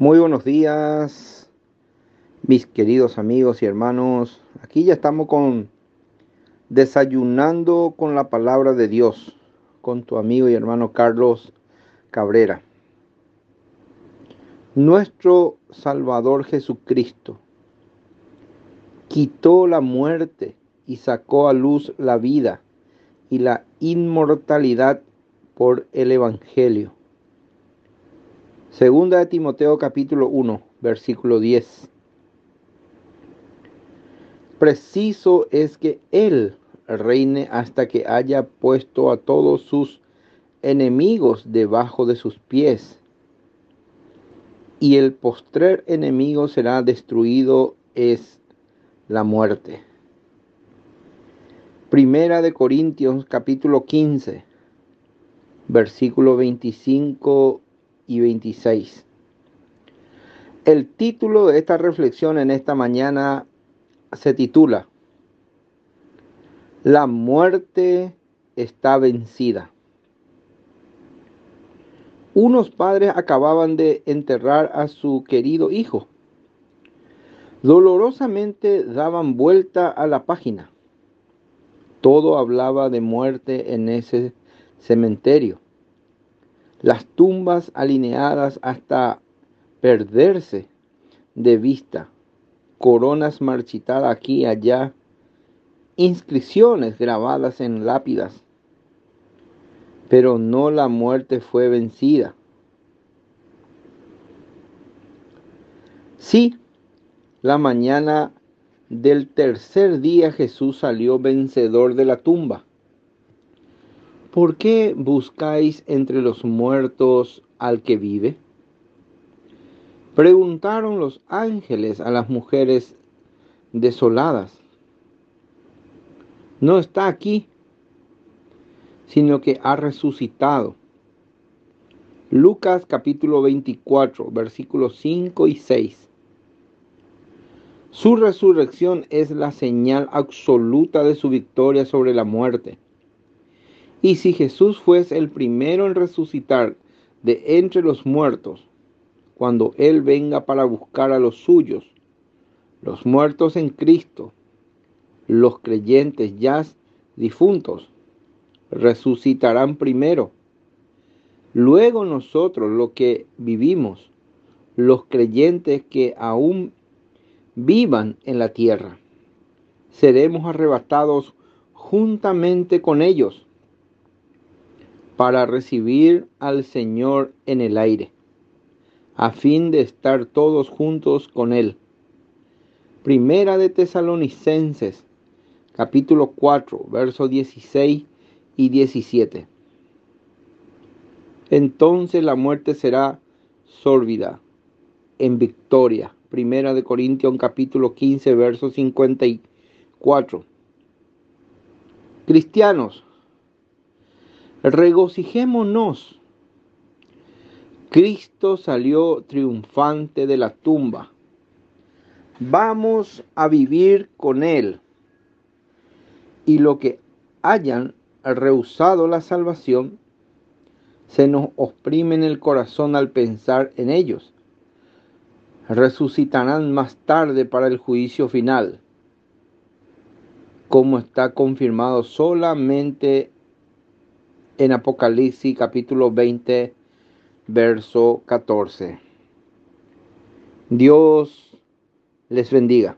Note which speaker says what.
Speaker 1: Muy buenos días, mis queridos amigos y hermanos. Aquí ya estamos con desayunando con la palabra de Dios, con tu amigo y hermano Carlos Cabrera. Nuestro Salvador Jesucristo quitó la muerte y sacó a luz la vida y la inmortalidad por el Evangelio. Segunda de Timoteo capítulo 1, versículo 10. Preciso es que Él reine hasta que haya puesto a todos sus enemigos debajo de sus pies. Y el postrer enemigo será destruido es la muerte. Primera de Corintios capítulo 15, versículo 25 y 26. El título de esta reflexión en esta mañana se titula La muerte está vencida. Unos padres acababan de enterrar a su querido hijo. Dolorosamente daban vuelta a la página. Todo hablaba de muerte en ese cementerio las tumbas alineadas hasta perderse de vista, coronas marchitadas aquí y allá, inscripciones grabadas en lápidas, pero no la muerte fue vencida. Sí, la mañana del tercer día Jesús salió vencedor de la tumba. ¿Por qué buscáis entre los muertos al que vive? Preguntaron los ángeles a las mujeres desoladas. No está aquí, sino que ha resucitado. Lucas capítulo 24, versículos 5 y 6. Su resurrección es la señal absoluta de su victoria sobre la muerte. Y si Jesús fuese el primero en resucitar de entre los muertos, cuando Él venga para buscar a los suyos, los muertos en Cristo, los creyentes ya difuntos, resucitarán primero. Luego nosotros, los que vivimos, los creyentes que aún vivan en la tierra, seremos arrebatados juntamente con ellos para recibir al Señor en el aire, a fin de estar todos juntos con Él. Primera de Tesalonicenses, capítulo 4, versos 16 y 17. Entonces la muerte será sórbida en victoria. Primera de Corintios capítulo 15, verso 54. Cristianos, regocijémonos. Cristo salió triunfante de la tumba. Vamos a vivir con Él. Y lo que hayan rehusado la salvación, se nos oprime en el corazón al pensar en ellos. Resucitarán más tarde para el juicio final, como está confirmado solamente en Apocalipsis capítulo 20, verso 14. Dios les bendiga.